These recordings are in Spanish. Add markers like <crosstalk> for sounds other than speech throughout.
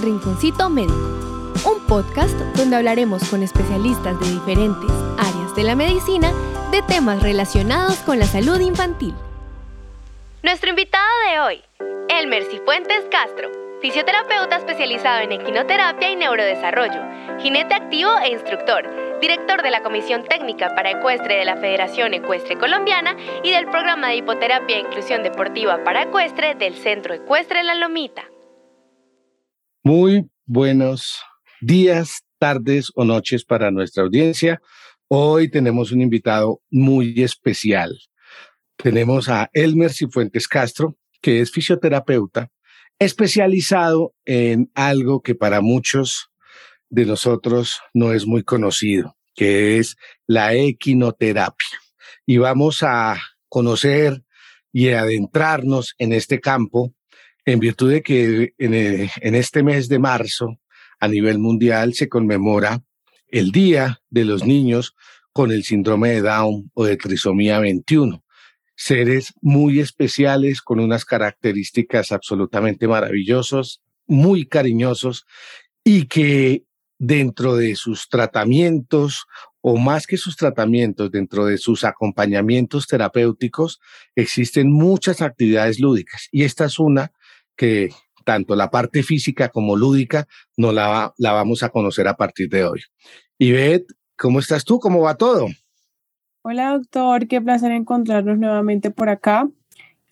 El Rinconcito Médico, un podcast donde hablaremos con especialistas de diferentes áreas de la medicina de temas relacionados con la salud infantil. Nuestro invitado de hoy, Elmer Cifuentes Castro, fisioterapeuta especializado en equinoterapia y neurodesarrollo, jinete activo e instructor, director de la Comisión Técnica para Ecuestre de la Federación Ecuestre Colombiana y del Programa de Hipoterapia e Inclusión Deportiva para Ecuestre del Centro Ecuestre La Lomita. Muy buenos días, tardes o noches para nuestra audiencia. Hoy tenemos un invitado muy especial. Tenemos a Elmer Cifuentes Castro, que es fisioterapeuta, especializado en algo que para muchos de nosotros no es muy conocido, que es la equinoterapia. Y vamos a conocer y adentrarnos en este campo en virtud de que en, este mes de marzo a nivel mundial se conmemora el Día de los Niños con el síndrome de Down o de trisomía 21. Seres muy especiales con unas características absolutamente maravillosas, muy cariñosos y que dentro de sus tratamientos o más que sus tratamientos, dentro de sus acompañamientos terapéuticos, existen muchas actividades lúdicas y esta es una que tanto la parte física como lúdica no la, la vamos a conocer a partir de hoy. Ivette, ¿cómo estás tú? ¿Cómo va todo? Hola doctor, qué placer encontrarnos nuevamente por acá.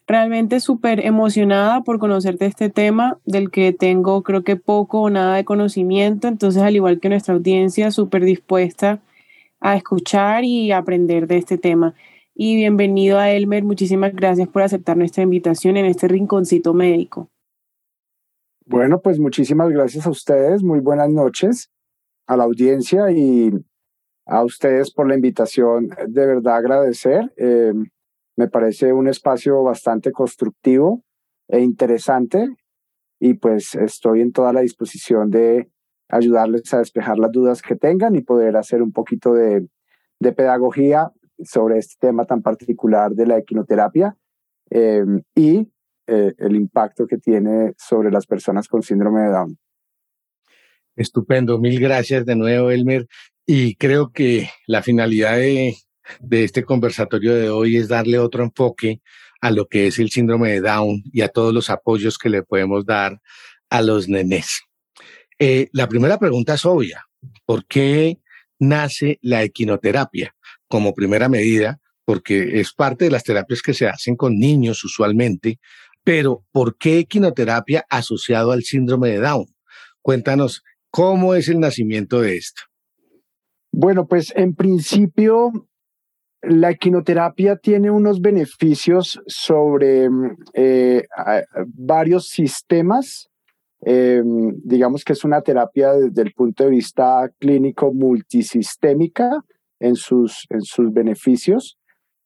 Realmente súper emocionada por conocerte este tema del que tengo creo que poco o nada de conocimiento, entonces al igual que nuestra audiencia, súper dispuesta a escuchar y aprender de este tema. Y bienvenido a Elmer, muchísimas gracias por aceptar nuestra invitación en este rinconcito médico. Bueno, pues muchísimas gracias a ustedes, muy buenas noches a la audiencia y a ustedes por la invitación. De verdad agradecer. Eh, me parece un espacio bastante constructivo e interesante y pues estoy en toda la disposición de ayudarles a despejar las dudas que tengan y poder hacer un poquito de, pedagogía sobre este tema tan particular de la equinoterapia eh, y eh, el impacto que tiene sobre las personas con síndrome de Down. Estupendo, mil gracias de nuevo, Elmer. Y creo que la finalidad de, este conversatorio de hoy es darle otro enfoque a lo que es el síndrome de Down y a todos los apoyos que le podemos dar a los nenes. Eh, la primera pregunta es obvia. ¿Por qué nace la equinoterapia como primera medida? Porque es parte de las terapias que se hacen con niños usualmente, pero, ¿por qué equinoterapia asociado al síndrome de Down? Cuéntanos, ¿cómo es el nacimiento de esto? Bueno, pues en principio la equinoterapia tiene unos beneficios sobre eh, varios sistemas. Eh, digamos que es una terapia desde el punto de vista clínico multisistémica en sus, en sus beneficios.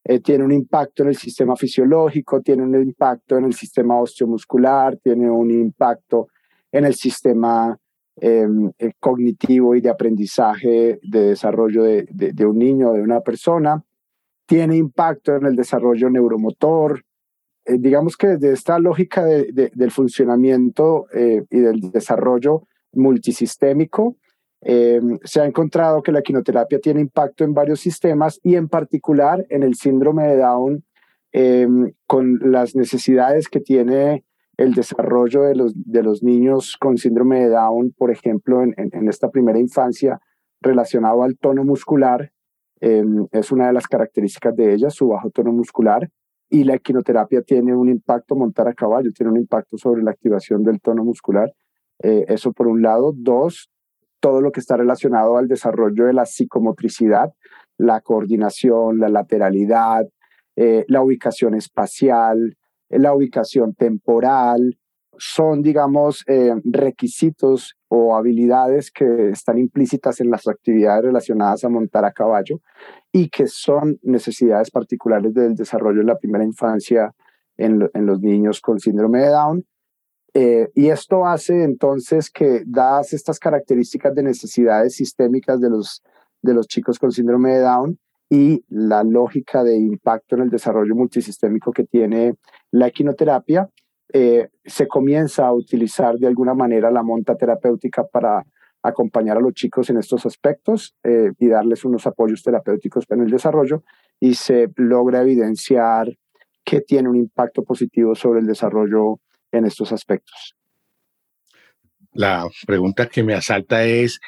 Eh, tiene un impacto en el sistema fisiológico, tiene un impacto en el sistema osteomuscular, tiene un impacto en el sistema em, eh, cognitivo y de aprendizaje de desarrollo de, de, un niño o de una persona, tiene impacto en el desarrollo neuromotor. Eh, digamos que desde esta lógica del funcionamiento y del desarrollo multisistémico, eh, se ha encontrado que la quinoterapia tiene impacto en varios sistemas y en particular en el síndrome de Down eh, con las necesidades que tiene el desarrollo de los, de los niños con síndrome de Down, por ejemplo, en, en, esta primera infancia relacionado al tono muscular. Eh, es una de las características de ella, su bajo tono muscular. Y la equinoterapia tiene un impacto, montar a caballo, tiene un impacto sobre la activación del tono muscular. eso por un lado. Dos, todo lo que está relacionado al desarrollo de la psicomotricidad, la coordinación, la lateralidad, eh, la ubicación espacial, la ubicación temporal, son, digamos, eh, requisitos o habilidades que están implícitas en las actividades relacionadas a montar a caballo y que son necesidades particulares del desarrollo en la primera infancia en, en los niños con síndrome de Down eh, y esto hace entonces que, dadas estas características de necesidades sistémicas de los, de los chicos con síndrome de Down y la lógica de impacto en el desarrollo multisistémico que tiene la equinoterapia, eh, se comienza a utilizar de alguna manera la monta terapéutica para acompañar a los chicos en estos aspectos eh, y darles unos apoyos terapéuticos en el desarrollo y se logra evidenciar que tiene un impacto positivo sobre el desarrollo en estos aspectos. La pregunta que me asalta es,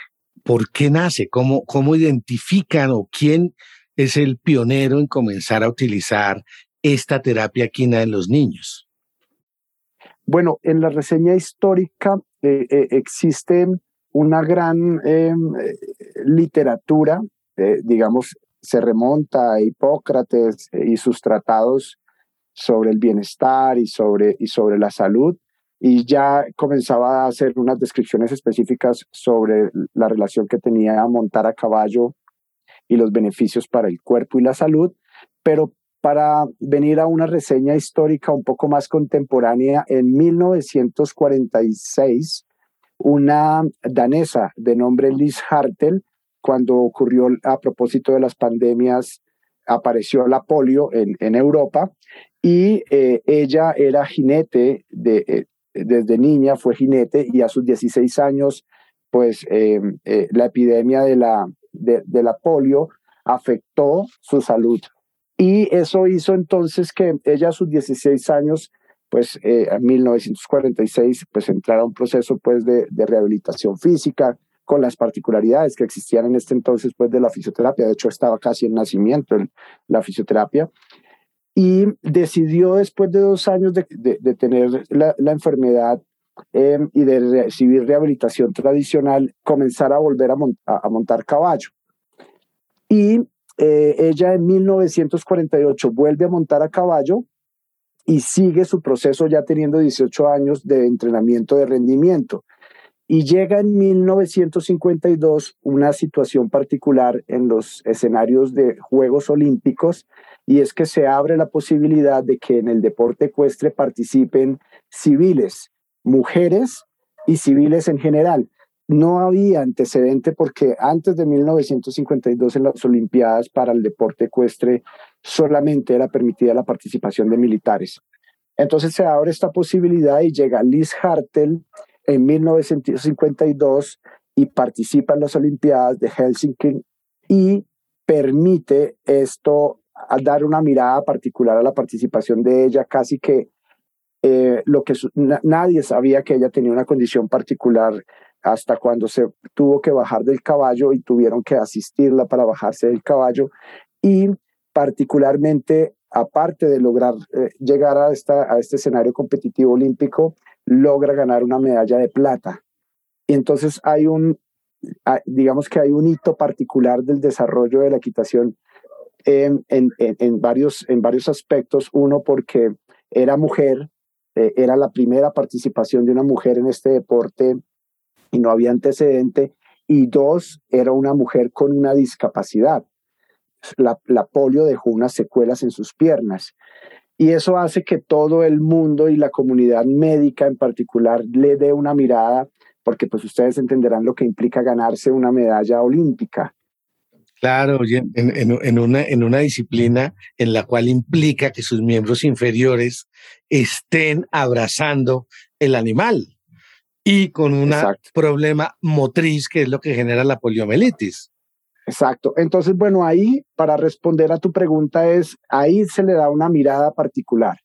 ¿por qué nace? ¿Cómo, cómo identifican o quién es el pionero en comenzar a utilizar esta terapia quina en los niños? Bueno, en la reseña histórica eh, eh, existe una gran em, literatura, eh, digamos, se remonta a Hipócrates y sus tratados sobre el bienestar y sobre, y sobre la salud, y ya comenzaba a hacer unas descripciones específicas sobre la relación que tenía montar a caballo y los beneficios para el cuerpo y la salud, pero para venir a una reseña histórica un poco más contemporánea, en 1946, una danesa de nombre Liz Hartel, cuando ocurrió a propósito de las pandemias, apareció la polio en, Europa y eh, ella era jinete eh, desde niña, fue jinete y a sus 16 años, pues eh, la epidemia de la, de, la polio afectó su salud. Y eso hizo entonces que ella a sus 16 años, pues en 1946, pues entrara a un proceso pues de, de, rehabilitación física con las particularidades que existían en este entonces pues de la fisioterapia. De hecho, estaba casi en nacimiento la fisioterapia y decidió después de dos años de, tener la, enfermedad eh, y de recibir rehabilitación tradicional, comenzar a volver a, a, montar caballo. Y eh, ella en 1948 vuelve a montar a caballo y sigue su proceso ya teniendo 18 años de entrenamiento de rendimiento. Y llega en 1952 una situación particular en los escenarios de Juegos Olímpicos y es que se abre la posibilidad de que en el deporte ecuestre participen civiles, mujeres y civiles en general. No había antecedente porque antes de 1952 en las Olimpiadas para el deporte ecuestre solamente era permitida la participación de militares. Entonces se abre esta posibilidad y llega Liz Hartel en 1952 y participa en las Olimpiadas de Helsinki y permite esto al dar una mirada particular a la participación de ella, casi que eh, lo que nadie sabía que ella tenía una condición particular hasta cuando se tuvo que bajar del caballo y tuvieron que asistirla para bajarse del caballo y particularmente aparte de lograr eh, llegar a, esta, a este escenario competitivo olímpico, logra ganar una medalla de plata. Y entonces hay un, digamos que hay un hito particular del desarrollo de la equitación en, en, en, varios, en varios aspectos. Uno, porque era mujer, eh, era la primera participación de una mujer en este deporte y no había antecedente. Y dos, era una mujer con una discapacidad. La, la polio dejó unas secuelas en sus piernas. Y eso hace que todo el mundo y la comunidad médica en particular le dé una mirada, porque pues ustedes entenderán lo que implica ganarse una medalla olímpica. Claro, en, en, una, en una disciplina en la cual implica que sus miembros inferiores estén abrazando el animal y con un problema motriz que es lo que genera la poliomielitis. Exacto. Entonces, bueno, ahí para responder a tu pregunta es, ahí se le da una mirada particular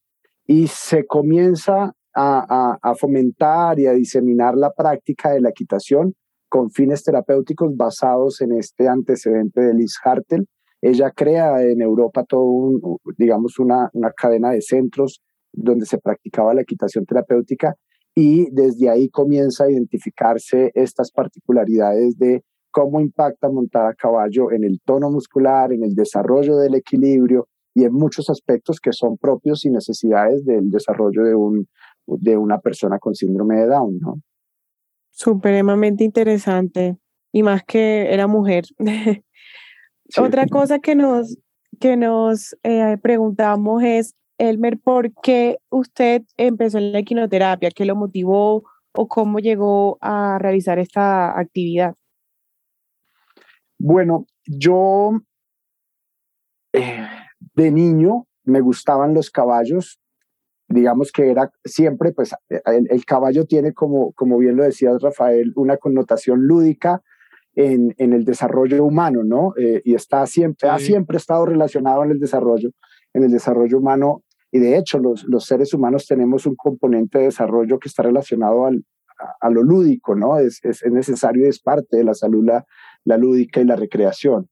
y se comienza a, fomentar y a diseminar la práctica de la equitación con fines terapéuticos basados en este antecedente de Liz Hartel. Ella crea en Europa todo un, digamos, una, una cadena de centros donde se practicaba la equitación terapéutica y desde ahí comienza a identificarse estas particularidades de cómo impacta montar a caballo en el tono muscular, en el desarrollo del equilibrio y en muchos aspectos que son propios y necesidades del desarrollo de, un, de una persona con síndrome de Down. ¿no? Supremamente interesante. Y más que era mujer. <laughs> Otra cosa que nos, que nos eh, preguntamos es, Elmer, ¿por qué usted empezó en la equinoterapia? ¿Qué lo motivó o cómo llegó a realizar esta actividad? Bueno, yo eh, de niño me gustaban los caballos digamos que era siempre, pues el, caballo tiene como, como bien lo decía Rafael, una connotación lúdica en, en el desarrollo humano, ¿no? Eh, y está siempre, ha siempre estado relacionado en el desarrollo, en el desarrollo humano. Y de hecho, los, los seres humanos tenemos un componente de desarrollo que está relacionado al, a, lo lúdico, ¿no? Es, es, necesario y es parte de la salud la, la lúdica y la recreación.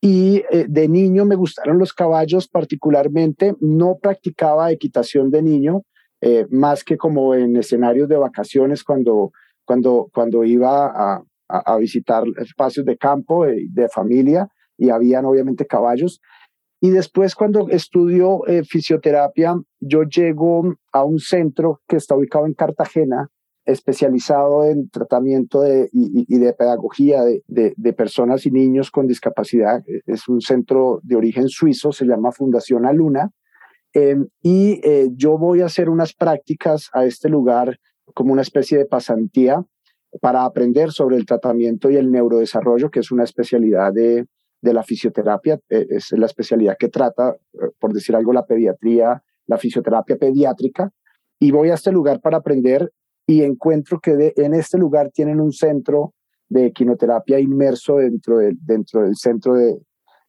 Y eh, de niño me gustaron los caballos particularmente. No practicaba equitación de niño, eh, más que como en escenarios de vacaciones cuando, cuando, cuando iba a, a, visitar espacios de campo, eh, de familia, y habían obviamente caballos. Y después cuando estudio fisioterapia, yo llego a un centro que está ubicado en Cartagena, especializado en tratamiento de, y, de pedagogía de, de, personas y niños con discapacidad. Es un centro de origen suizo, se llama Fundación Aluna. Em, y eh, yo voy a hacer unas prácticas a este lugar como una especie de pasantía para aprender sobre el tratamiento y el neurodesarrollo, que es una especialidad de, de la fisioterapia. E, es la especialidad que trata, eh, por decir algo, la pediatría, la fisioterapia pediátrica. Y voy a este lugar para aprender y encuentro que en este lugar tienen un centro de equinoterapia inmerso dentro, del dentro del centro de,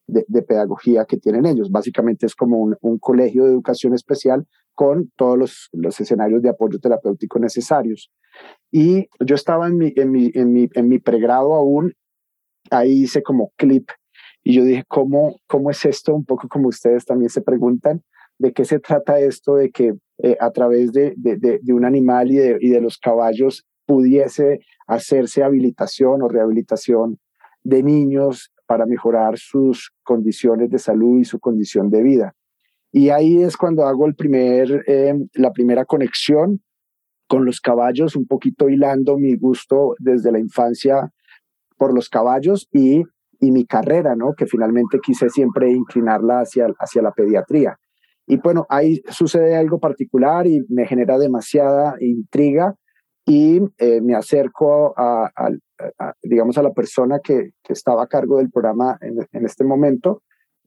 de, pedagogía que tienen ellos. Básicamente es como un, un colegio de educación especial con todos los, los, escenarios de apoyo terapéutico necesarios. Y yo estaba en mi, en mi, en mi, en mi pregrado aún, ahí hice como clip y yo dije, ¿cómo, ¿cómo es esto? Un poco como ustedes también se preguntan, ¿de qué se trata esto de que eh, a través de, de, un animal y de, y de los caballos pudiese hacerse habilitación o rehabilitación de niños para mejorar sus condiciones de salud y su condición de vida. Y ahí es cuando hago el primer, em, la primera conexión con los caballos, un poquito hilando mi gusto desde la infancia por los caballos y, y mi carrera, ¿no? que finalmente quise siempre inclinarla hacia, hacia la pediatría. Y bueno, ahí sucede algo particular y me genera demasiada intriga y eh, me acerco a, digamos, a la persona que, estaba a cargo del programa en, en este momento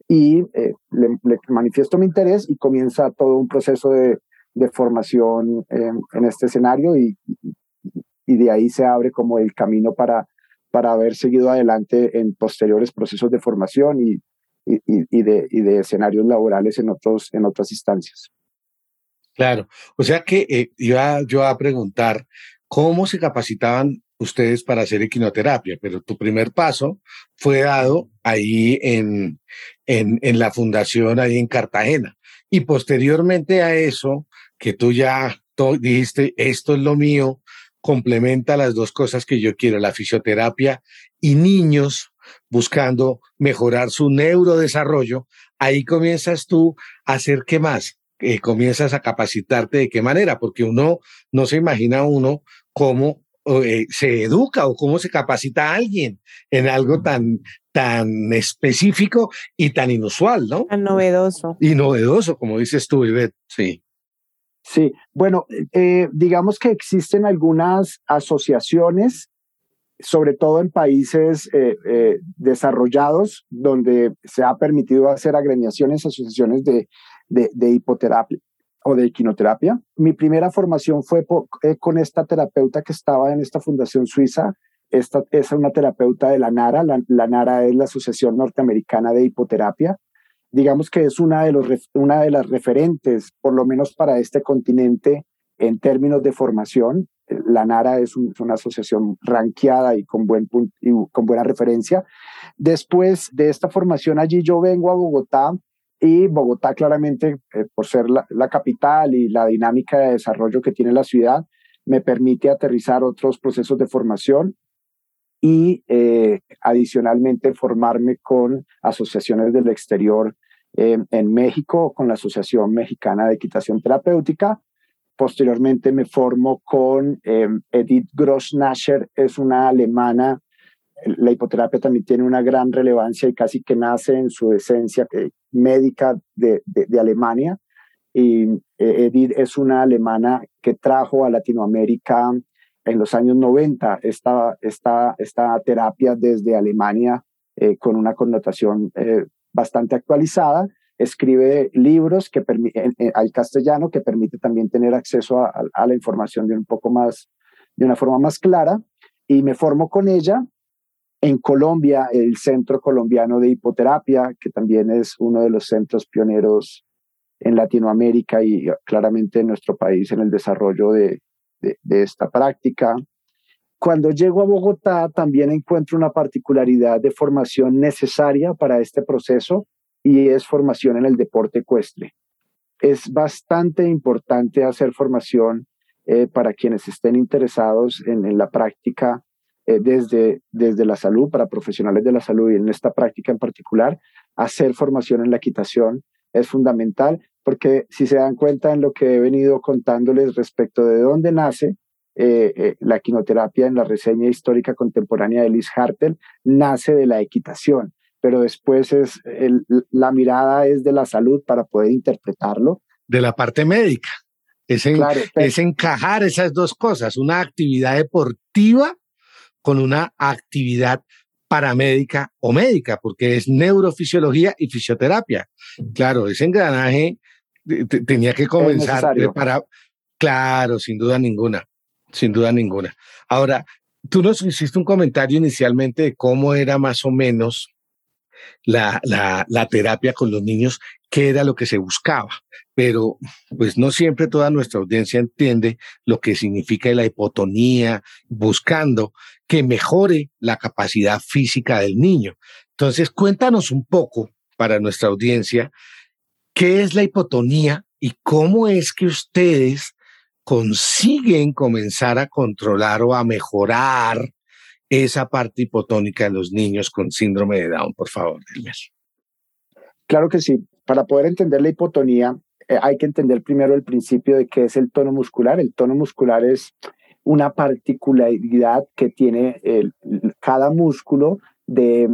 y eh, le, manifiesto mi interés y comienza todo un proceso de, de formación en este escenario y, y de ahí se abre como el camino para, para haber seguido adelante en posteriores procesos de formación y, y, de, y de escenarios laborales en, otros, en otras instancias. Claro, o sea que eh, iba yo a preguntar cómo se capacitaban ustedes para hacer equinoterapia, pero tu primer paso fue dado ahí en, en, en la fundación, ahí en Cartagena. Y posteriormente a eso, que tú ya dijiste, esto es lo mío, complementa las dos cosas que yo quiero, la fisioterapia y niños buscando mejorar su neurodesarrollo, ahí comienzas tú a hacer qué más, eh, comienzas a capacitarte de qué manera, porque uno no se imagina uno cómo eh, se educa o cómo se capacita a alguien en algo tan, tan específico y tan inusual, ¿no? Tan novedoso. Y novedoso, como dices tú, Ivette, sí. Sí, bueno, eh, digamos que existen algunas asociaciones sobre todo en países eh, eh, desarrollados, donde se ha permitido hacer agremiaciones, asociaciones de, de, hipoterapia o de equinoterapia. Mi primera formación fue eh, con esta terapeuta que estaba en esta fundación suiza. Esta es una terapeuta de la NARA. La, la NARA es la Asociación Norteamericana de Hipoterapia. Digamos que es una de, los, una de las referentes, por lo menos para este continente, en términos de formación la NARA es, una asociación ranqueada y con, buena referencia. Después de esta formación allí yo vengo a Bogotá y Bogotá claramente, eh, por ser la, capital y la dinámica de desarrollo que tiene la ciudad, me permite aterrizar otros procesos de formación y eh, adicionalmente formarme con asociaciones del exterior eh, en México, con la Asociación Mexicana de Equitación Terapéutica, Posteriormente me formo con em, Edith Grossnascher, es una alemana. La hipoterapia también tiene una gran relevancia y casi que nace en su esencia eh, médica de, de, Alemania. Y eh, Edith es una alemana que trajo a Latinoamérica en los años 90 esta, esta, esta terapia desde Alemania eh, con una connotación bastante actualizada escribe libros que al castellano que permite también tener acceso a, la información de un poco más, de una forma más clara. Y me formo con ella en Colombia, el Centro Colombiano de Hipoterapia, que también es uno de los centros pioneros en Latinoamérica y claramente en nuestro país en el desarrollo de, de, esta práctica. Cuando llego a Bogotá, también encuentro una particularidad de formación necesaria para este proceso y es formación en el deporte ecuestre. Es bastante importante hacer formación eh, para quienes estén interesados en, la práctica eh, desde, desde la salud, para profesionales de la salud y en esta práctica en particular, hacer formación en la equitación es fundamental, porque si se dan cuenta en lo que he venido contándoles respecto de dónde nace eh, la quinoterapia en la reseña histórica contemporánea de Liz Hartel, nace de la equitación, pero después es la mirada es de la salud para poder interpretarlo. De la parte médica. Es, es encajar esas dos cosas, una actividad deportiva con una actividad paramédica o médica, porque es neurofisiología y fisioterapia. Claro, ese engranaje tenía que comenzar para... Claro, sin duda ninguna, sin duda ninguna. Ahora, tú nos hiciste un comentario inicialmente de cómo era más o menos la, la, terapia con los niños, qué era lo que se buscaba. Pero pues no siempre toda nuestra audiencia entiende lo que significa la hipotonía, buscando que mejore la capacidad física del niño. Entonces, cuéntanos un poco para nuestra audiencia, ¿qué es la hipotonía y cómo es que ustedes consiguen comenzar a controlar o a mejorar esa parte hipotónica de los niños con síndrome de Down, por favor, Claro que sí. Para poder entender la hipotonía, eh, hay que entender primero el principio de qué es el tono muscular. El tono muscular es una particularidad que tiene cada músculo de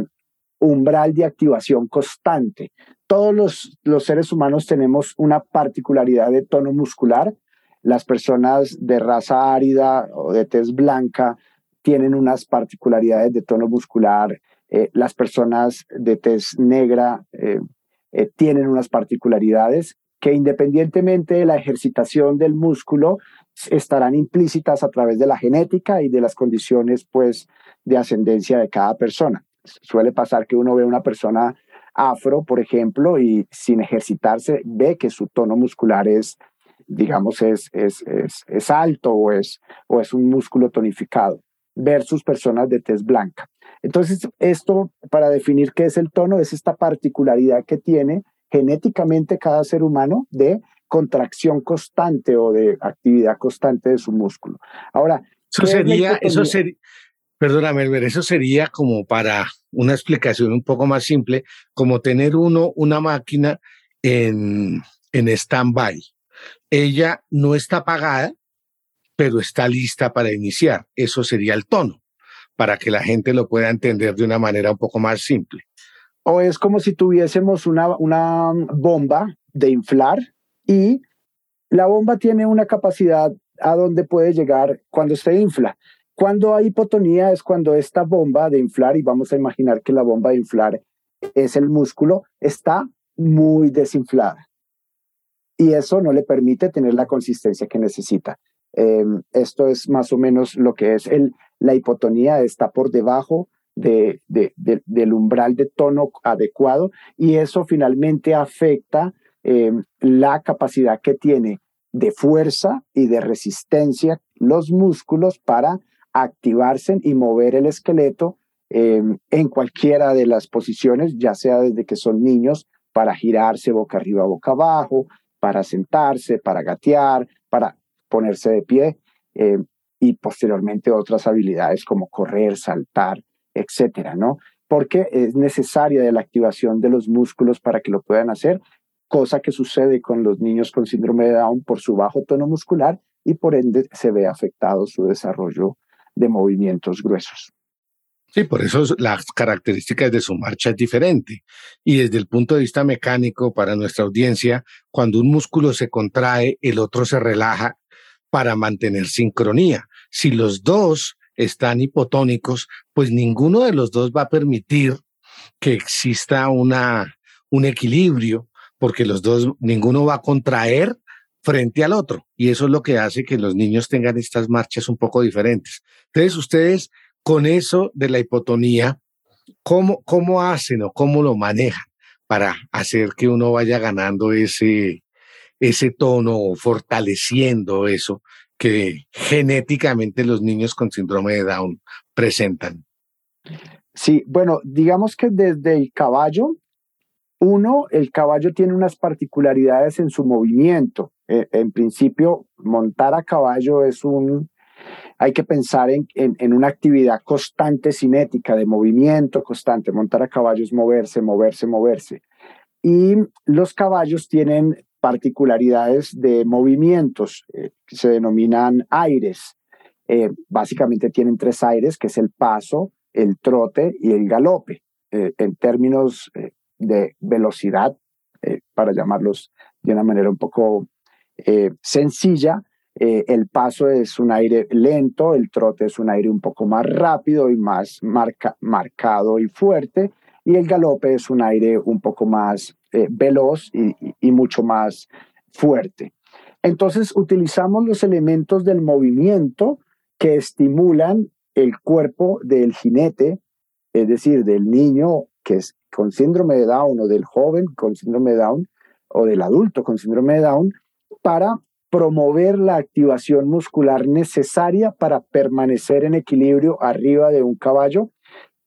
umbral de activación constante. Todos los, los seres humanos tenemos una particularidad de tono muscular. Las personas de raza árida o de tez blanca tienen unas particularidades de tono muscular. Eh, las personas de tez negra eh, eh, tienen unas particularidades que independientemente de la ejercitación del músculo, estarán implícitas a través de la genética y de las condiciones pues de ascendencia de cada persona. Suele pasar que uno ve una persona afro, por ejemplo, y sin ejercitarse ve que su tono muscular es, digamos, es, es, es, es alto o es, o es un músculo tonificado versus personas de tez blanca. Entonces, esto para definir qué es el tono es esta particularidad que tiene genéticamente cada ser humano de contracción constante o de actividad constante de su músculo. Ahora, eso sería, eso sería, perdóname, eso sería como para una explicación un poco más simple, como tener uno una máquina en, en stand-by. Ella no está apagada, pero está lista para iniciar. Eso sería el tono, para que la gente lo pueda entender de una manera un poco más simple. O es como si tuviésemos una, bomba de inflar y la bomba tiene una capacidad a donde puede llegar cuando se infla. Cuando hay hipotonía es cuando esta bomba de inflar, y vamos a imaginar que la bomba de inflar es el músculo, está muy desinflada. Y eso no le permite tener la consistencia que necesita. Em, esto es más o menos lo que es el, la hipotonía, está por debajo de, del umbral de tono adecuado y eso finalmente afecta em, la capacidad que tiene de fuerza y de resistencia los músculos para activarse y mover el esqueleto em, en cualquiera de las posiciones, ya sea desde que son niños, para girarse boca arriba, boca abajo, para sentarse, para gatear, para ponerse de pie em, y posteriormente otras habilidades como correr, saltar, etcétera, ¿no? Porque es necesaria de la activación de los músculos para que lo puedan hacer, cosa que sucede con los niños con síndrome de Down por su bajo tono muscular y por ende se ve afectado su desarrollo de movimientos gruesos. Sí, por eso las características de su marcha es diferente. Y desde el punto de vista mecánico, para nuestra audiencia, cuando un músculo se contrae, el otro se relaja para mantener sincronía. Si los dos están hipotónicos, pues ninguno de los dos va a permitir que exista una, un equilibrio porque los dos, ninguno va a contraer frente al otro. Y eso es lo que hace que los niños tengan estas marchas un poco diferentes. Entonces, ustedes con eso de la hipotonía, ¿cómo, cómo hacen o cómo lo manejan para hacer que uno vaya ganando ese, ese tono fortaleciendo eso que genéticamente los niños con síndrome de Down presentan? Sí, bueno, digamos que desde el caballo, uno, el caballo tiene unas particularidades en su movimiento. Eh, en principio, montar a caballo es un, hay que pensar en, en, una actividad constante cinética, de movimiento constante. Montar a caballo es moverse, moverse, moverse. Y los caballos tienen particularidades de movimientos eh, que se denominan aires. Eh, básicamente tienen tres aires, que es el paso, el trote y el galope. en términos de velocidad, eh, para llamarlos de una manera un poco eh, sencilla. Eh, el paso es un aire lento, el trote es un aire un poco más rápido y más marca, marcado y fuerte, y el galope es un aire un poco más veloz y, y mucho más fuerte. Entonces utilizamos los elementos del movimiento que estimulan el cuerpo del jinete, es decir, del niño que es con síndrome de Down o del joven con síndrome de Down o del adulto con síndrome de Down para promover la activación muscular necesaria para permanecer en equilibrio arriba de un caballo,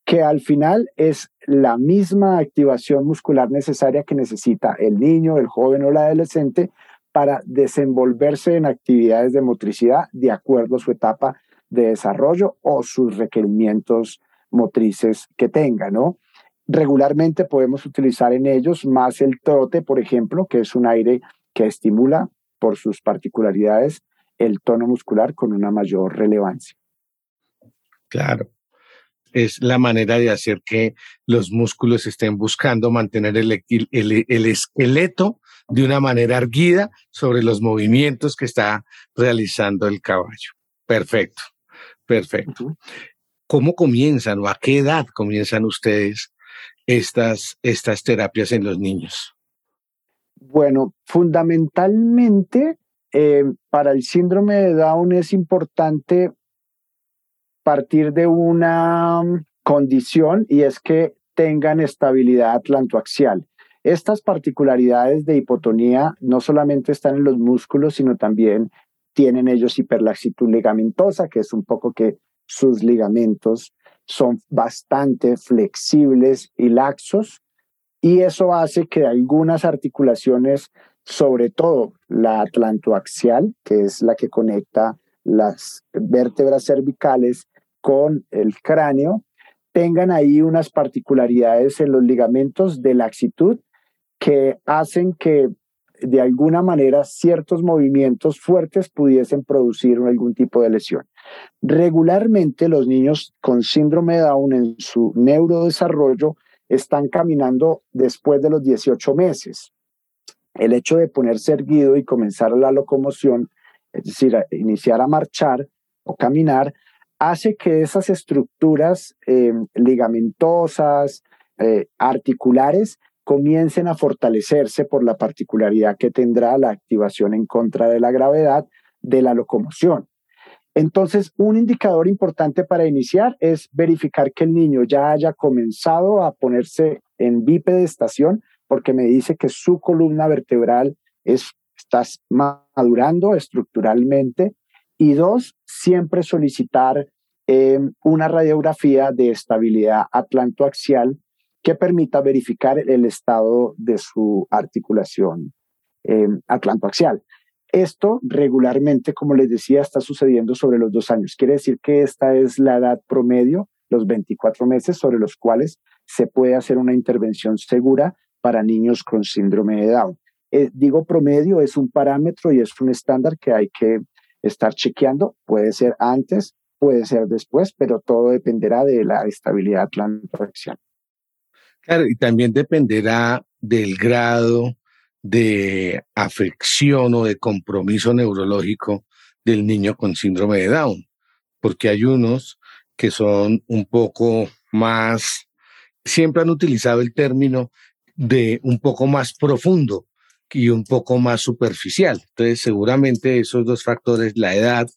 que al final es la misma activación muscular necesaria que necesita el niño, el joven o el adolescente para desenvolverse en actividades de motricidad de acuerdo a su etapa de desarrollo o sus requerimientos motrices que tenga, ¿no? Regularmente podemos utilizar en ellos más el trote, por ejemplo, que es un aire que estimula por sus particularidades el tono muscular con una mayor relevancia. Claro. Es la manera de hacer que los músculos estén buscando mantener el, el, esqueleto de una manera erguida sobre los movimientos que está realizando el caballo. Perfecto, perfecto. ¿Cómo comienzan o a qué edad comienzan ustedes estas, estas terapias en los niños? Bueno, fundamentalmente eh, para el síndrome de Down es importante partir de una condición y es que tengan estabilidad atlantoaxial. Estas particularidades de hipotonía no solamente están en los músculos, sino también tienen ellos hiperlaxitud ligamentosa, que es un poco que sus ligamentos son bastante flexibles y laxos y eso hace que algunas articulaciones, sobre todo la atlantoaxial, que es la que conecta las vértebras cervicales con el cráneo, tengan ahí unas particularidades en los ligamentos de laxitud que hacen que de alguna manera ciertos movimientos fuertes pudiesen producir algún tipo de lesión. Regularmente los niños con síndrome de Down en su neurodesarrollo están caminando después de los 18 meses. El hecho de ponerse erguido y comenzar la locomoción, es decir, iniciar a marchar o caminar, hace que esas estructuras eh, ligamentosas, eh, articulares, comiencen a fortalecerse por la particularidad que tendrá la activación en contra de la gravedad de la locomoción. Entonces, un indicador importante para iniciar es verificar que el niño ya haya comenzado a ponerse en bipedestación, porque me dice que su columna vertebral es, está madurando estructuralmente. Y dos, siempre solicitar eh, una radiografía de estabilidad atlantoaxial que permita verificar el estado de su articulación eh, atlantoaxial. Esto regularmente, como les decía, está sucediendo sobre los dos años. Quiere decir que esta es la edad promedio, los 24 meses sobre los cuales se puede hacer una intervención segura para niños con síndrome de Down. Eh, digo promedio, es un parámetro y es un estándar que hay que estar chequeando. Puede ser antes, puede ser después, pero todo dependerá de la estabilidad atlantoaxial. Claro, y también dependerá del grado de afección o de compromiso neurológico del niño con síndrome de Down, porque hay unos que son un poco más, siempre han utilizado el término de un poco más profundo y un poco más superficial. Entonces, seguramente esos dos factores, la edad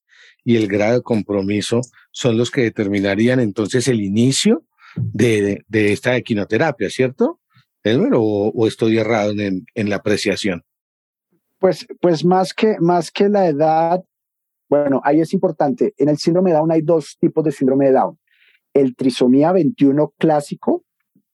y el grado de compromiso, son los que determinarían entonces el inicio de, esta equinoterapia, ¿cierto? o, o, estoy errado en, en, la apreciación? Pues, pues más, que, más que la edad, bueno, ahí es importante. En el síndrome de Down hay dos tipos de síndrome de Down. El trisomía 21 clásico,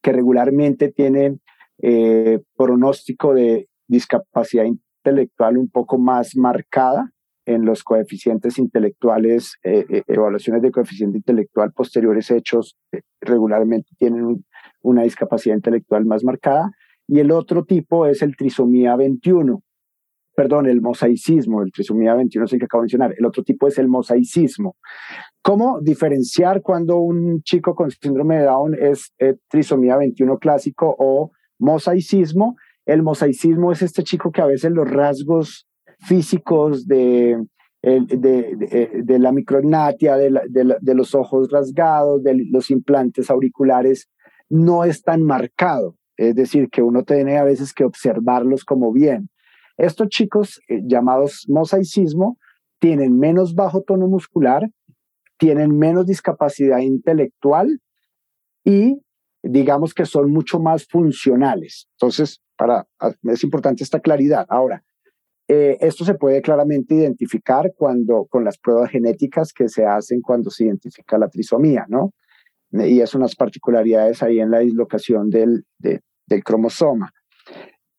que regularmente tiene eh, pronóstico de discapacidad intelectual un poco más marcada en los coeficientes intelectuales, eh, eh, evaluaciones de coeficiente intelectual posteriores hechos regularmente tienen una discapacidad intelectual más marcada. Y el otro tipo es el trisomía 21, perdón, el mosaicismo, el trisomía 21 es el que acabo de mencionar. El otro tipo es el mosaicismo. ¿Cómo diferenciar cuando un chico con síndrome de Down es trisomía 21 clásico o mosaicismo? El mosaicismo es este chico que a veces los rasgos físicos de, de, la micrognatia, de, de, los ojos rasgados, de los implantes auriculares, no es tan marcado. Es decir, que uno tiene a veces que observarlos como bien. Estos chicos eh, llamados mosaicismo tienen menos bajo tono muscular, tienen menos discapacidad intelectual y digamos que son mucho más funcionales. Entonces, para, es importante esta claridad. Ahora, eh, esto se puede claramente identificar cuando con las pruebas genéticas que se hacen cuando se identifica la trisomía, ¿no? Y es unas particularidades ahí en la dislocación del, del cromosoma.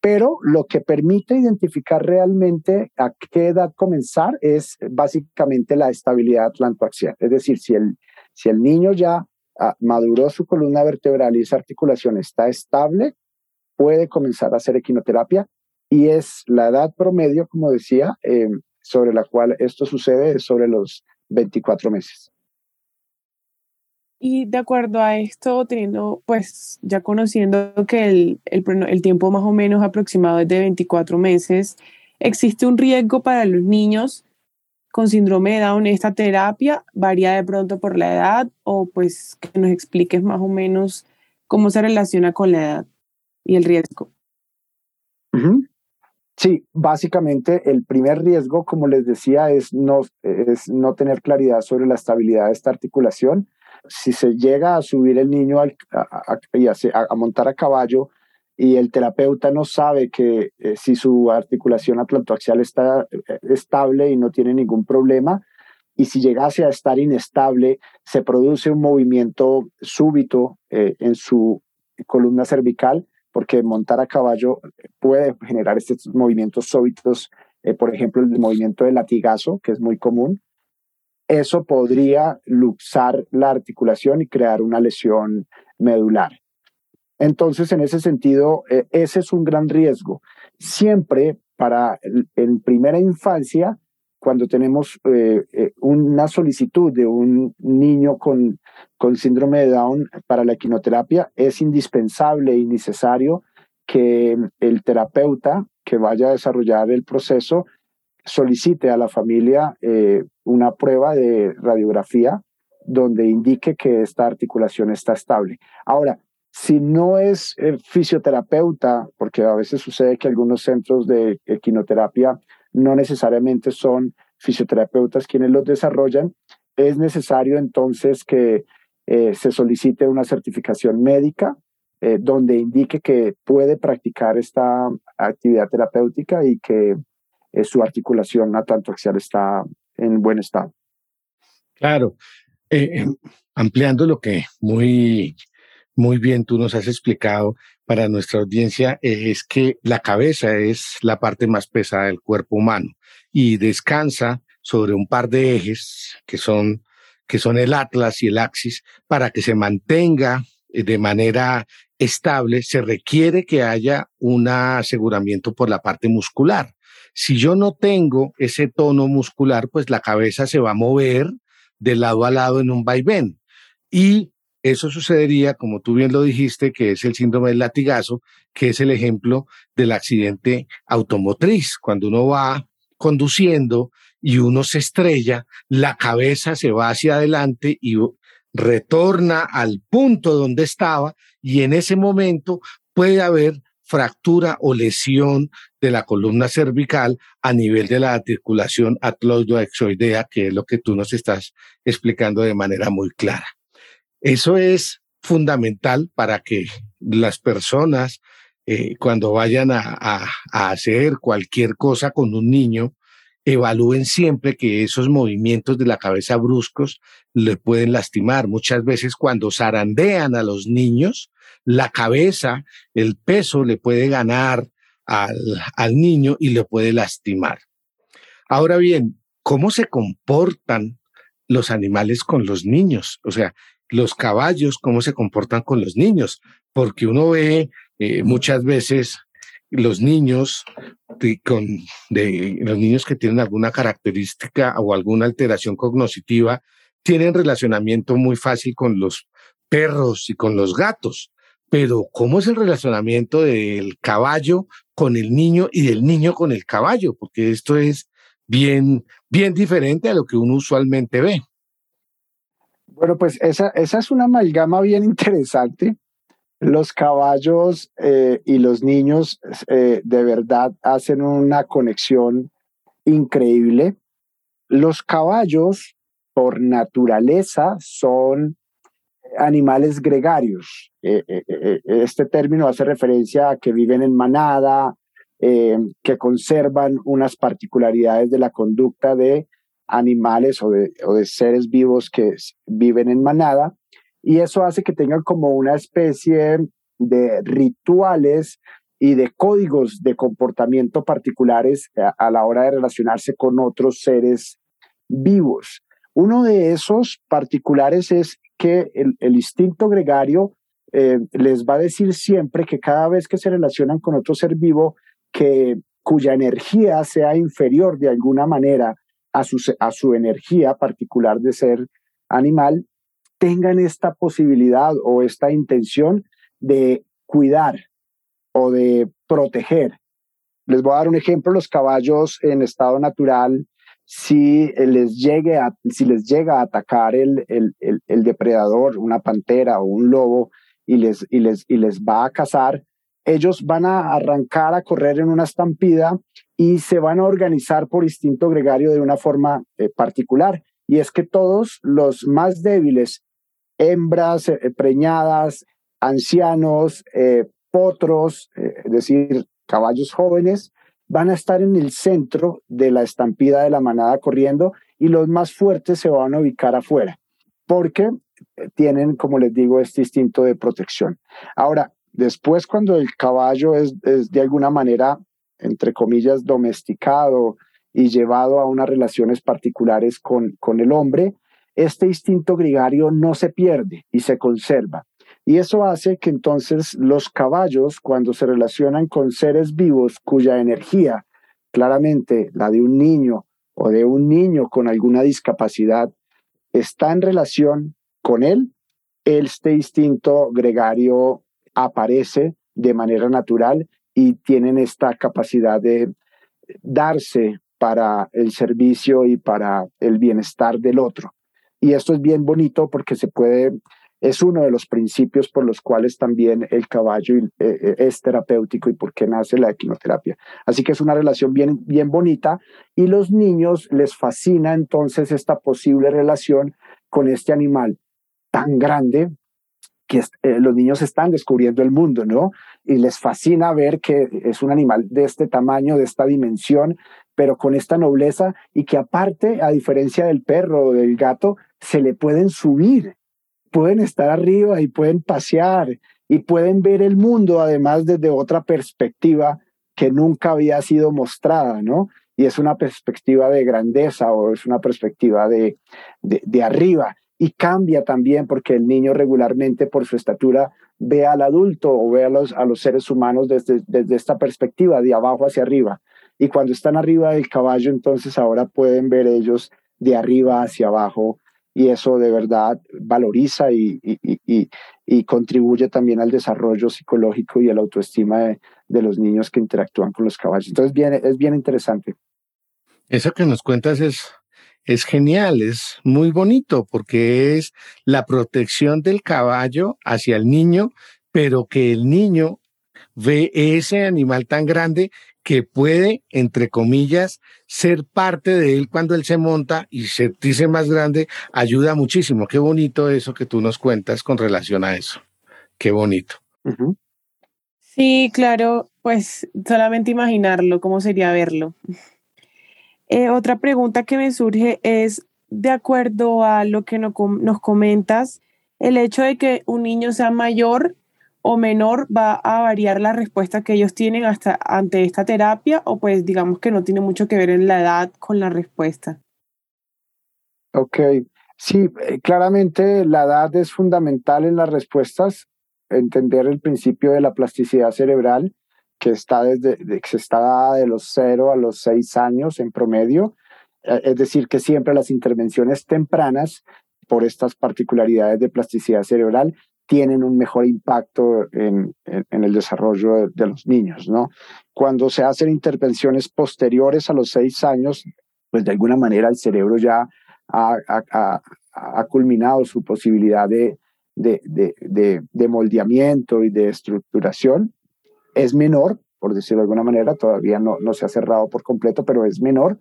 Pero lo que permite identificar realmente a qué edad comenzar es básicamente la estabilidad atlantoaxial. Es decir, si el, si el niño ya ah, maduró su columna vertebral y esa articulación está estable, puede comenzar a hacer equinoterapia y es la edad promedio, como decía, eh, sobre la cual esto sucede, sobre los 24 meses. Y de acuerdo a esto, teniendo, pues ya conociendo que el, el, tiempo más o menos aproximado es de 24 meses, ¿existe un riesgo para los niños con síndrome de Down? ¿Esta terapia varía de pronto por la edad o pues que nos expliques más o menos cómo se relaciona con la edad y el riesgo? Sí, básicamente el primer riesgo, como les decía, es no, es no tener claridad sobre la estabilidad de esta articulación si se llega a subir el niño a, a, montar a caballo y el terapeuta no sabe que eh, si su articulación atlantoaxial está eh, estable y no tiene ningún problema, y si llegase a estar inestable, se produce un movimiento súbito eh, en su columna cervical, porque montar a caballo puede generar estos movimientos súbitos, por ejemplo, el movimiento del latigazo, que es muy común, eso podría luxar la articulación y crear una lesión medular. Entonces, en ese sentido, eh, ese es un gran riesgo. Siempre para en primera infancia, cuando tenemos eh, eh, una solicitud de un niño con, con síndrome de Down para la quinoterapia, es indispensable y necesario que el terapeuta que vaya a desarrollar el proceso solicite a la familia eh, una prueba de radiografía donde indique que esta articulación está estable. Ahora, si no es eh, fisioterapeuta, porque a veces sucede que algunos centros de equinoterapia no necesariamente son fisioterapeutas quienes los desarrollan, es necesario entonces que eh, se solicite una certificación médica donde indique que puede practicar esta actividad terapéutica y que eh, su articulación axial está en buen estado. Claro. Eh, em, ampliando lo que muy, muy bien tú nos has explicado para nuestra audiencia, eh, es que la cabeza es la parte más pesada del cuerpo humano y descansa sobre un par de ejes que son, que son el atlas y el axis para que se mantenga de manera estable, se requiere que haya un aseguramiento por la parte muscular. Si yo no tengo ese tono muscular, pues la cabeza se va a mover de lado a lado en un vaivén. Y eso sucedería, como tú bien lo dijiste, que es el síndrome del latigazo, que es el ejemplo del accidente automotriz. Cuando uno va conduciendo y uno se estrella, la cabeza se va hacia adelante y retorna al punto donde estaba y en ese momento puede haber fractura o lesión de la columna cervical a nivel de la articulación atloidoexoidea, que es lo que tú nos estás explicando de manera muy clara. Eso es fundamental para que las personas, eh, cuando vayan a hacer cualquier cosa con un niño, evalúen siempre que esos movimientos de la cabeza bruscos le pueden lastimar. Muchas veces cuando zarandean a los niños, la cabeza, el peso le puede ganar al, al niño y le puede lastimar. Ahora bien, ¿cómo se comportan los animales con los niños? O sea, los caballos, ¿cómo se comportan con los niños? Porque uno ve eh, muchas veces los niños de, con, de los niños que tienen alguna característica o alguna alteración cognitiva tienen relacionamiento muy fácil con los perros y con los gatos. Pero ¿cómo es el relacionamiento del caballo con el niño y del niño con el caballo? Porque esto es bien, bien diferente a lo que uno usualmente ve. Bueno, pues esa, esa es una amalgama bien interesante los caballos eh, y los niños eh, de verdad hacen una conexión increíble. Los caballos, por naturaleza, son animales gregarios. Eh, este término hace referencia a que viven en manada, que conservan unas particularidades de la conducta de animales o de, o de seres vivos que viven en manada y eso hace que tengan como una especie de rituales y de códigos de comportamiento particulares a, la hora de relacionarse con otros seres vivos. Uno de esos particulares es que el, instinto gregario eh, les va a decir siempre que cada vez que se relacionan con otro ser vivo que cuya energía sea inferior de alguna manera a su, a su energía particular de ser animal, tengan esta posibilidad o esta intención de cuidar o de proteger. Les voy a dar un ejemplo, los caballos en estado natural, si les, llegue a, si les llega a atacar el, el, el, depredador, una pantera o un lobo, y les, y, les, y les va a cazar, ellos van a arrancar a correr en una estampida y se van a organizar por instinto gregario de una forma eh, particular. Y es que todos los más débiles hembras eh, preñadas, ancianos, eh, potros, eh, es decir, caballos jóvenes, van a estar en el centro de la estampida de la manada corriendo y los más fuertes se van a ubicar afuera, porque tienen, como les digo, este instinto de protección. Ahora, después cuando el caballo es de alguna manera, entre comillas, domesticado y llevado a unas relaciones particulares con, con el hombre, este instinto gregario no se pierde y se conserva. Y eso hace que entonces los caballos, cuando se relacionan con seres vivos cuya energía, claramente la de un niño o de un niño con alguna discapacidad, está en relación con él, este instinto gregario aparece de manera natural y tienen esta capacidad de darse para el servicio y para el bienestar del otro. Y esto es bien bonito porque se puede, es uno de los principios por los cuales también el caballo eh, eh, es terapéutico y por qué nace la equinoterapia. Así que es una relación bien, bien bonita y los niños les fascina entonces esta posible relación con este animal tan grande que eh, los niños están descubriendo el mundo, ¿no? Y les fascina ver que es un animal de este tamaño, de esta dimensión, pero con esta nobleza y que aparte, a diferencia del perro o del gato, se le pueden subir, pueden estar arriba y pueden pasear y pueden ver el mundo además desde otra perspectiva que nunca había sido mostrada, ¿no? Y es una perspectiva de grandeza o es una perspectiva de, de, arriba. Y cambia también porque el niño regularmente por su estatura ve al adulto o ve a los, a los seres humanos desde, desde esta perspectiva, de abajo hacia arriba. Y cuando están arriba del caballo, entonces ahora pueden ver ellos de arriba hacia abajo y eso de verdad valoriza y, y, contribuye también al desarrollo psicológico y a la autoestima de, de, los niños que interactúan con los caballos. Entonces bien, es bien interesante. Eso que nos cuentas es, es genial, es muy bonito porque es la protección del caballo hacia el niño, pero que el niño ve ese animal tan grande que puede, entre comillas, ser parte de él cuando él se monta y sentirse más grande, ayuda muchísimo. Qué bonito eso que tú nos cuentas con relación a eso. Qué bonito. Sí, claro, pues solamente imaginarlo, cómo sería verlo. Eh, otra pregunta que me surge es, de acuerdo a lo que nos comentas, el hecho de que un niño sea mayor o menor va a variar la respuesta que ellos tienen hasta ante esta terapia o pues digamos que no tiene mucho que ver en la edad con la respuesta. Ok, sí, eh, claramente la edad es fundamental en las respuestas, entender el principio de la plasticidad cerebral que está desde que está dada de los 0 a los 6 años en promedio, eh, es decir, que siempre las intervenciones tempranas por estas particularidades de plasticidad cerebral tienen un mejor impacto en, en, el desarrollo de, los niños, ¿no? Cuando se hacen intervenciones posteriores a los seis años, pues de alguna manera el cerebro ya ha, ha, culminado su posibilidad de, de, de, moldeamiento y de estructuración. Es menor, por decirlo de alguna manera, todavía no, no se ha cerrado por completo, pero es menor.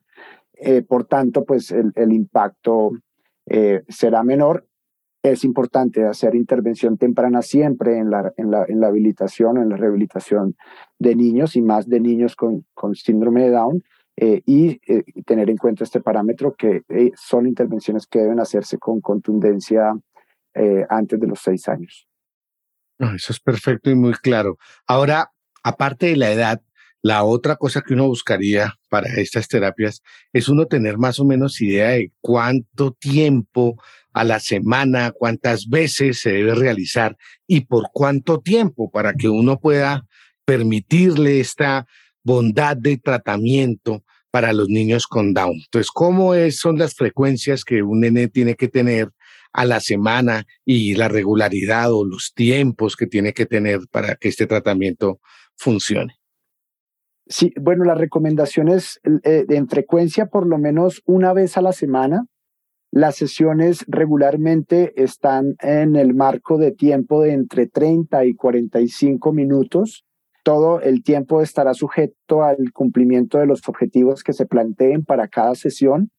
Eh, por tanto, pues el, el impacto eh, será menor. Es importante hacer intervención temprana siempre en la, en la, en la habilitación, en la rehabilitación de niños y más de niños con, con síndrome de Down. Eh, y eh, tener en cuenta este parámetro que son intervenciones que deben hacerse con contundencia antes de los seis años. eso es perfecto y muy claro. Ahora, aparte de la edad, la otra cosa que uno buscaría para estas terapias es uno tener más o menos idea de cuánto tiempo a la semana, cuántas veces se debe realizar y por cuánto tiempo para que uno pueda permitirle esta bondad de tratamiento para los niños con Down. Entonces, ¿cómo es, son las frecuencias que un nene tiene que tener a la semana y la regularidad o los tiempos que tiene que tener para que este tratamiento funcione? Sí, bueno, la recomendación es eh, en frecuencia por lo menos una vez a la semana. Las sesiones regularmente están en el marco de tiempo de entre 30 y 45 minutos. Todo el tiempo estará sujeto al cumplimiento de los objetivos que se planteen para cada sesión.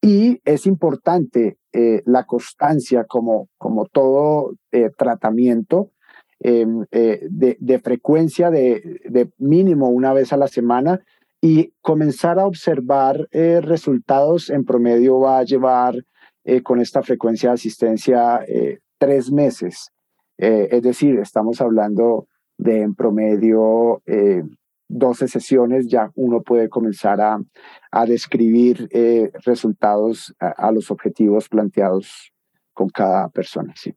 Y es importante eh, la constancia como, como todo eh, tratamiento Em, eh, de, frecuencia de, mínimo una vez a la semana y comenzar a observar eh, resultados en promedio va a llevar eh, con esta frecuencia de asistencia tres meses. es decir, estamos hablando de en promedio 12 sesiones, ya uno puede comenzar a, a describir resultados a, a, los objetivos planteados con cada persona. Sí.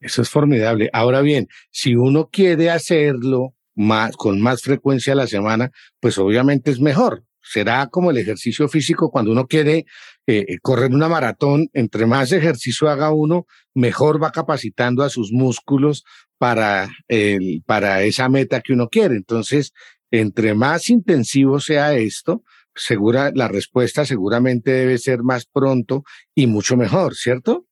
Eso es formidable. Ahora bien, si uno quiere hacerlo más, con más frecuencia a la semana, pues obviamente es mejor. Será como el ejercicio físico cuando uno quiere eh, eh, correr una maratón, entre más ejercicio haga uno, mejor va capacitando a sus músculos para, el, para esa meta que uno quiere. Entonces, entre más intensivo sea esto, segura, la respuesta seguramente debe ser más pronto y mucho mejor, ¿cierto?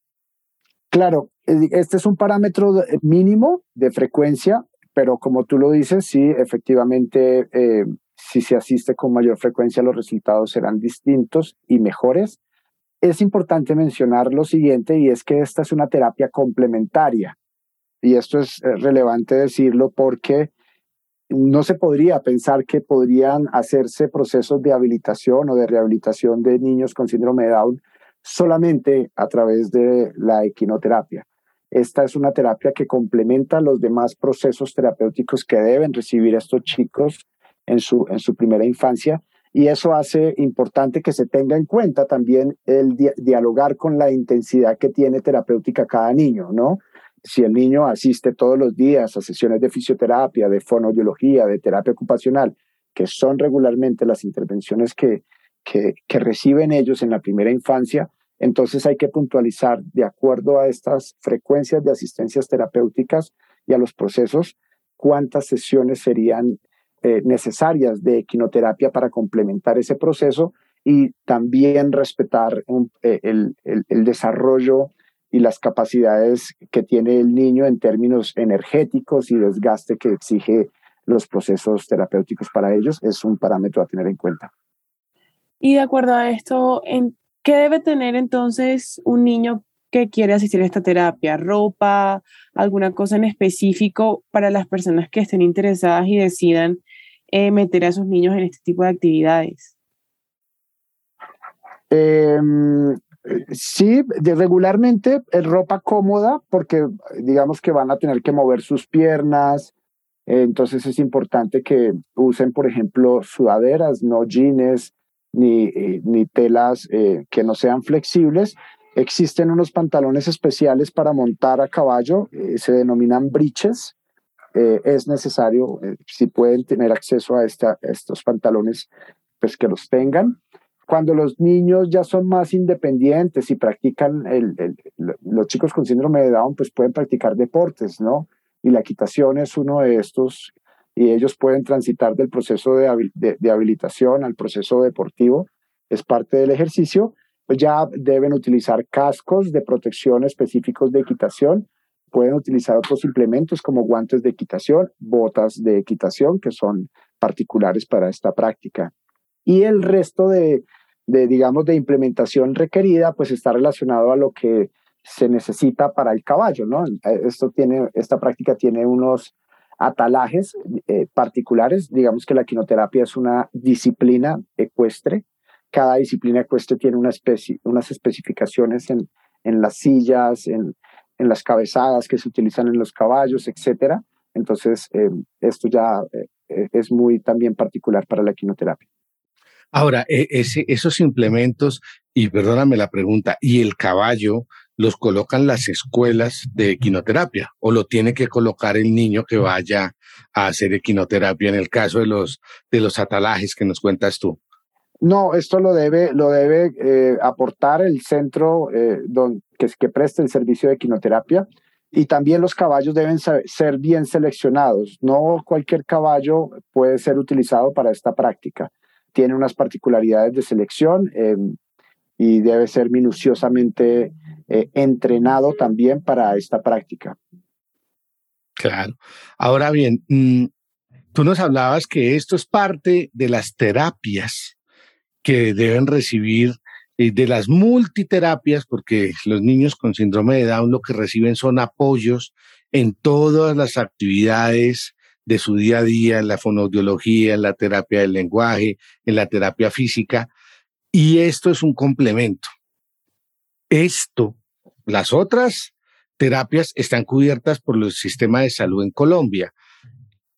Claro, eh, este es un parámetro mínimo de frecuencia, pero como tú lo dices, sí, efectivamente, eh, si se asiste con mayor frecuencia, los resultados serán distintos y mejores. Es importante mencionar lo siguiente, y es que esta es una terapia complementaria. Y esto es eh, relevante decirlo porque no se podría pensar que podrían hacerse procesos de habilitación o de rehabilitación de niños con síndrome de Down solamente a través de la equinoterapia. Esta es una terapia que complementa los demás procesos terapéuticos que deben recibir estos chicos en su, en su primera infancia y eso hace importante que se tenga en cuenta también el dialogar con la intensidad que tiene terapéutica cada niño, ¿no? Si el niño asiste todos los días a sesiones de fisioterapia, de fonoaudiología, de terapia ocupacional, que son regularmente las intervenciones que, que, que reciben ellos en la primera infancia, entonces hay que puntualizar de acuerdo a estas frecuencias de asistencias terapéuticas y a los procesos cuántas sesiones serían eh, necesarias de equinoterapia para complementar ese proceso y también respetar eh, el, desarrollo y las capacidades que tiene el niño en términos energéticos y desgaste que exige los procesos terapéuticos para ellos es un parámetro a tener en cuenta. Y de acuerdo a esto, ¿en ¿qué debe tener entonces un niño que quiere asistir a esta terapia? ¿Ropa? ¿Alguna cosa en específico para las personas que estén interesadas y decidan eh, meter a sus niños en este tipo de actividades? Em, sí, regularmente es ropa cómoda porque digamos que van a tener que mover sus piernas, entonces es importante que usen, por ejemplo, sudaderas, no jeans, ni, eh, ni telas eh, que no sean flexibles. Existen unos pantalones especiales para montar a caballo, eh, se denominan briches. es necesario, si pueden tener acceso a, esta, estos pantalones, pues que los tengan. Cuando los niños ya son más independientes y practican, el, los chicos con síndrome de Down, pues pueden practicar deportes, ¿no? Y la equitación es uno de estos y ellos pueden transitar del proceso de, de, habilitación al proceso deportivo, es parte del ejercicio, pues ya deben utilizar cascos de protección específicos de equitación, pueden utilizar otros implementos como guantes de equitación, botas de equitación, que son particulares para esta práctica. Y el resto de, de, digamos, de implementación requerida, pues está relacionado a lo que se necesita para el caballo, ¿no? Esto tiene, esta práctica tiene unos atalajes eh, particulares. Digamos que la quinoterapia es una disciplina ecuestre. Cada disciplina ecuestre tiene una especie, unas especificaciones en, en las sillas, en, en, las cabezadas que se utilizan en los caballos, etc. Entonces, eh, esto ya eh, es muy también particular para la quinoterapia. Ahora, e, esos implementos, y perdóname la pregunta, ¿y el caballo los colocan las escuelas de equinoterapia o lo tiene que colocar el niño que vaya a hacer equinoterapia en el caso de los, de los atalajes que nos cuentas tú? No, esto lo debe, lo debe eh, aportar el centro eh, que, que preste el servicio de equinoterapia y también los caballos deben ser bien seleccionados. No cualquier caballo puede ser utilizado para esta práctica. Tiene unas particularidades de selección eh, y debe ser minuciosamente eh, entrenado también para esta práctica. Claro. Ahora bien, mm, tú nos hablabas que esto es parte de las terapias que deben recibir, eh, de las multiterapias, porque los niños con síndrome de Down lo que reciben son apoyos en todas las actividades de su día a día, en la fonoaudiología, en la terapia del lenguaje, en la terapia física, y esto es un complemento. Esto, las otras terapias están cubiertas por el sistema de salud en Colombia.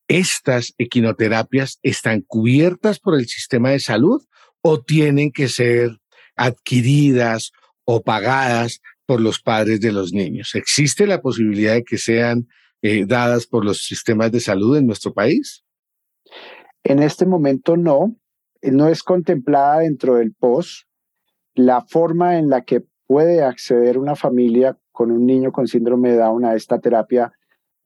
¿Estas equinoterapias están cubiertas por el sistema de salud o tienen que ser adquiridas o pagadas por los padres de los niños? ¿Existe la posibilidad de que sean eh, dadas por los sistemas de salud en nuestro país? En este momento no, no es contemplada dentro del POS la forma en la que puede acceder una familia con un niño con síndrome de Down a esta terapia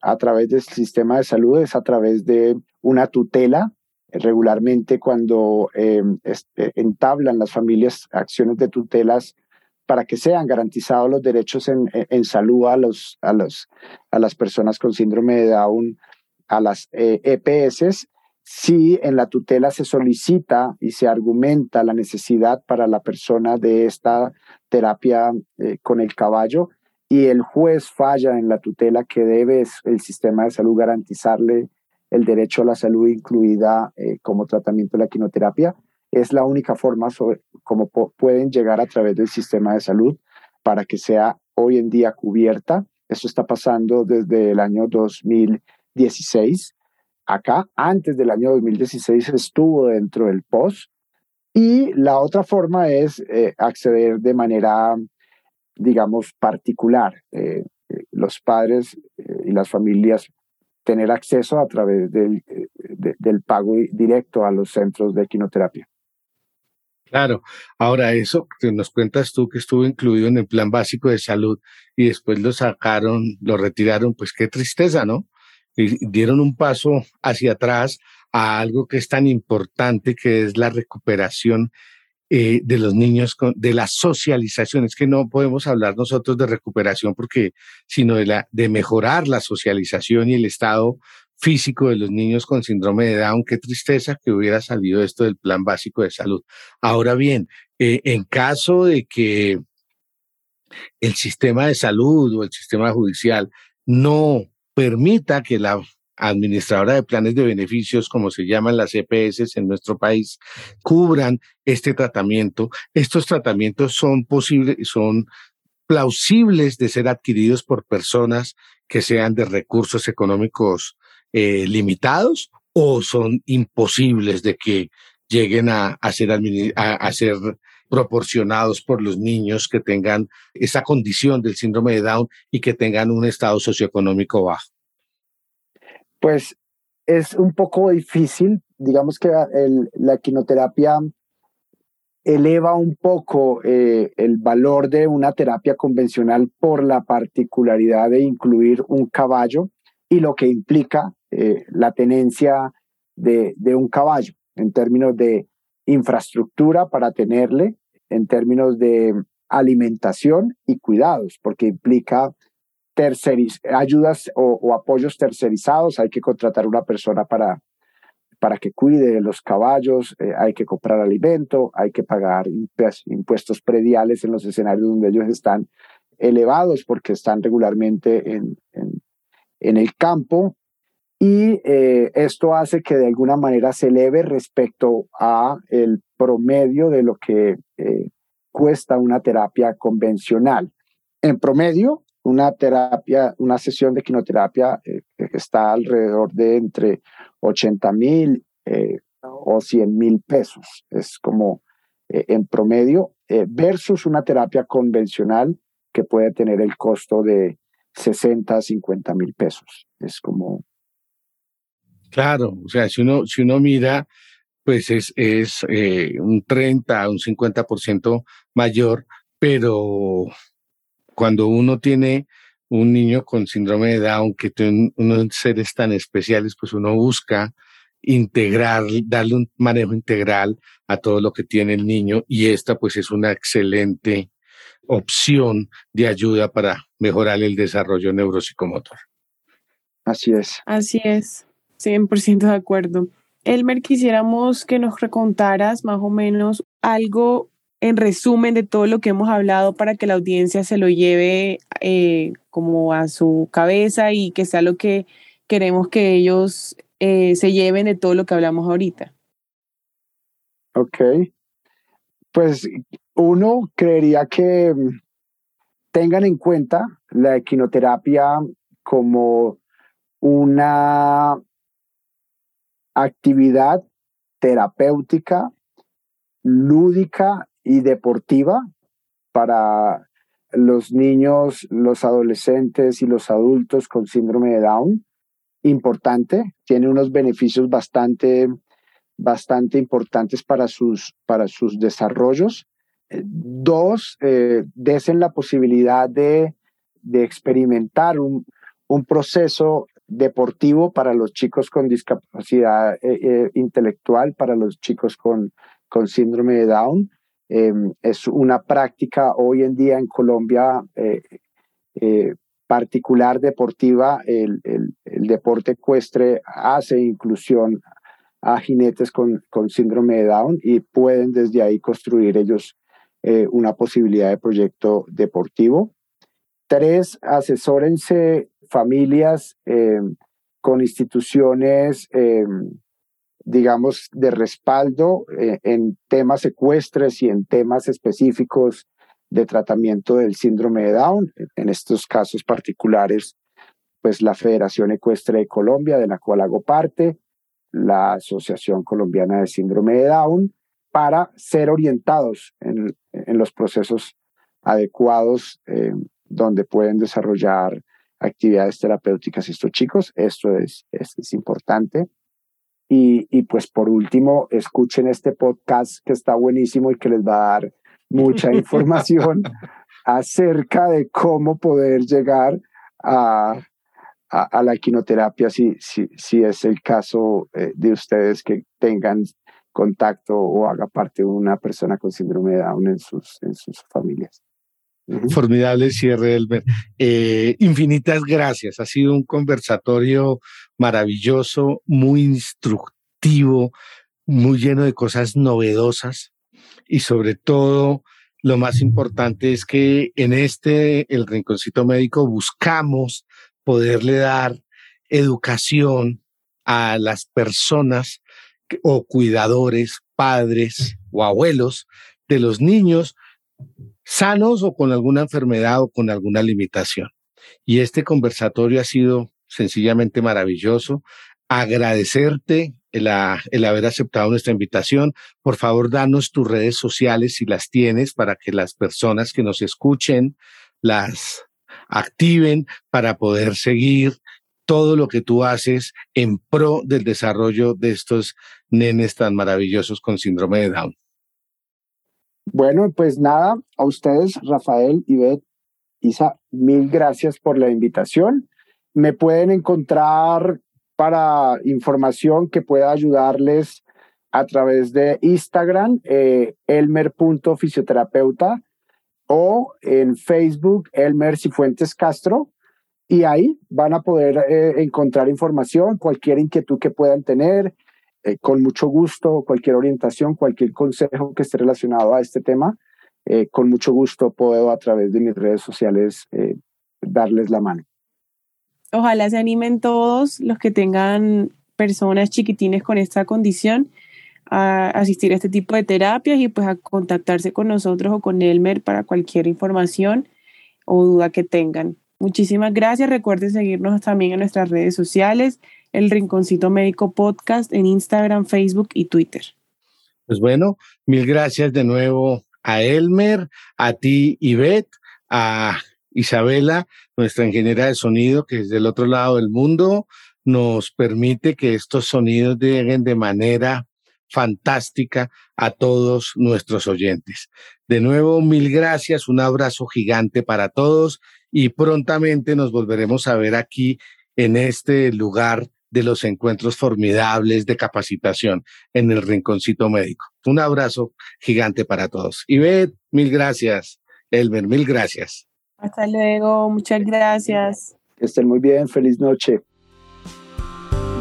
a través del sistema de salud es a través de una tutela. Regularmente cuando em, eh, entablan las familias acciones de tutelas para que sean garantizados los derechos en, en salud a, los, a, los, a las personas con síndrome de Down, a las EPS, eh, e si en la tutela se solicita y se argumenta la necesidad para la persona de esta terapia eh, con el caballo y el juez falla en la tutela que debe el sistema de salud garantizarle el derecho a la salud incluida eh, como tratamiento de la quinoterapia, es la única forma como pueden llegar a través del sistema de salud para que sea hoy en día cubierta. Esto está pasando desde el año 2016 acá antes del año 2016 estuvo dentro del POS. Y la otra forma es eh, acceder de manera, digamos, particular. Eh, eh, los padres y las familias tener acceso a través del, del pago directo a los centros de quinoterapia. Claro, ahora eso que nos cuentas tú que estuvo incluido en el plan básico de salud y después lo sacaron, lo retiraron, pues qué tristeza, ¿no? Dieron un paso hacia atrás a algo que es tan importante que es la recuperación eh, de los niños, de la socialización. Es que no podemos hablar nosotros de recuperación porque, sino de, la, de mejorar la socialización y el estado físico de los niños con síndrome de Down. Qué tristeza que hubiera salido esto del plan básico de salud. Ahora bien, eh, en caso de que el sistema de salud o el sistema judicial no permita que la administradora de planes de beneficios, como se llaman las EPS en nuestro país, cubran este tratamiento. Estos tratamientos son posibles, son plausibles de ser adquiridos por personas que sean de recursos económicos eh, limitados o son imposibles de que lleguen a, ser, a ser proporcionados por los niños que tengan esa condición del síndrome de Down y que tengan un estado socioeconómico bajo. Pues es un poco difícil, digamos que la quinoterapia eleva un poco eh, el valor de una terapia convencional por la particularidad de incluir un caballo y lo que implica eh, la tenencia de, de, un caballo en términos de infraestructura para tenerle, en términos de alimentación y cuidados, porque implica ayudas o, apoyos tercerizados, hay que contratar una persona para, para que cuide los caballos, eh, hay que comprar alimento, hay que pagar impuestos prediales en los escenarios donde ellos están elevados porque están regularmente en, en, el campo. Y eh, esto hace que de alguna manera se eleve respecto a el promedio de lo que eh, cuesta una terapia convencional. En promedio, una terapia, una sesión de quinoterapia eh, está alrededor de entre 80 mil o 100 mil pesos. Es como en promedio versus una terapia convencional que puede tener el costo de 60, 50 mil pesos. Es como... Claro, o sea, si uno, si uno mira, pues es, es un 30, un 50% mayor, pero cuando uno tiene un niño con síndrome de Down, que tiene unos seres tan especiales, pues uno busca integrar, darle un manejo integral a todo lo que tiene el niño y esta pues es una excelente opción de ayuda para mejorar el desarrollo neuropsicomotor. Así es. Así es, 100% de acuerdo. Elmer, quisiéramos que nos recontaras más o menos algo en resumen de todo lo que hemos hablado para que la audiencia se lo lleve eh, como a su cabeza y que sea lo que queremos que ellos eh, se lleven de todo lo que hablamos ahorita. Ok. Pues uno creería que mm, tengan en cuenta la equinoterapia como una actividad terapéutica, lúdica y deportiva para los niños, los adolescentes y los adultos con síndrome de Down. Importante, tiene unos beneficios bastante, bastante importantes para sus, para sus desarrollos. Eh, dos, eh, desen la posibilidad de, de experimentar un, un, proceso deportivo para los chicos con discapacidad eh, intelectual, para los chicos con, con síndrome de Down. Em, es una práctica hoy en día en Colombia eh, eh, particular deportiva. El, deporte ecuestre hace inclusión a jinetes con, con, síndrome de Down y pueden desde ahí construir ellos eh, una posibilidad de proyecto deportivo. Tres, asesórense familias em, con instituciones em, digamos, de respaldo eh, en temas ecuestres y en temas específicos de tratamiento del síndrome de Down. En estos casos particulares, pues la Federación Ecuestre de Colombia, de la cual hago parte, la Asociación Colombiana de Síndrome de Down, para ser orientados en, los procesos adecuados eh, donde pueden desarrollar actividades terapéuticas estos chicos. Esto es, es importante. Y, pues por último, escuchen este podcast que está buenísimo y que les va a dar mucha <laughs> información acerca de cómo poder llegar a, a, la quinoterapia si, si, si, es el caso eh, de ustedes que tengan contacto o haga parte de una persona con síndrome de Down en sus, en sus familias. Formidable cierre, Elmer. Eh, infinitas gracias. Ha sido un conversatorio maravilloso, muy instructivo, muy lleno de cosas novedosas y sobre todo lo más importante es que en este, el Rinconcito Médico, buscamos poderle dar educación a las personas o cuidadores, padres o abuelos de los niños sanos o con alguna enfermedad o con alguna limitación. Y este conversatorio ha sido sencillamente maravilloso. Agradecerte el, haber aceptado nuestra invitación. Por favor, danos tus redes sociales si las tienes para que las personas que nos escuchen las activen para poder seguir todo lo que tú haces en pro del desarrollo de estos nenes tan maravillosos con síndrome de Down. Bueno, pues nada, a ustedes, Rafael, Ivette, Isa, mil gracias por la invitación. Me pueden encontrar para información que pueda ayudarles a través de Instagram, eh, elmer.fisioterapeuta, o en Facebook, Elmer Cifuentes Castro. Y ahí van a poder eh, encontrar información, cualquier inquietud que puedan tener, eh, con mucho gusto, cualquier orientación, cualquier consejo que esté relacionado a este tema, eh, con mucho gusto puedo a través de mis redes sociales eh, darles la mano. Ojalá se animen todos los que tengan personas chiquitines con esta condición a asistir a este tipo de terapias y pues a contactarse con nosotros o con Elmer para cualquier información o duda que tengan. Muchísimas gracias. Recuerden seguirnos también en nuestras redes sociales el Rinconcito Médico Podcast en Instagram, Facebook y Twitter. Pues bueno, mil gracias de nuevo a Elmer, a ti, Ivette, a Isabela, nuestra ingeniera de sonido, que es del otro lado del mundo nos permite que estos sonidos lleguen de manera fantástica a todos nuestros oyentes. De nuevo, mil gracias, un abrazo gigante para todos y prontamente nos volveremos a ver aquí en este lugar de los encuentros formidables de capacitación en el Rinconcito Médico. Un abrazo gigante para todos. Ivette, mil gracias. Elmer, mil gracias. Hasta luego, muchas gracias. Que estén muy bien, feliz noche.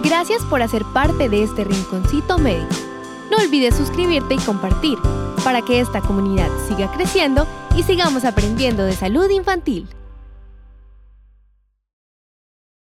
Gracias por hacer parte de este Rinconcito Médico. No olvides suscribirte y compartir para que esta comunidad siga creciendo y sigamos aprendiendo de salud infantil.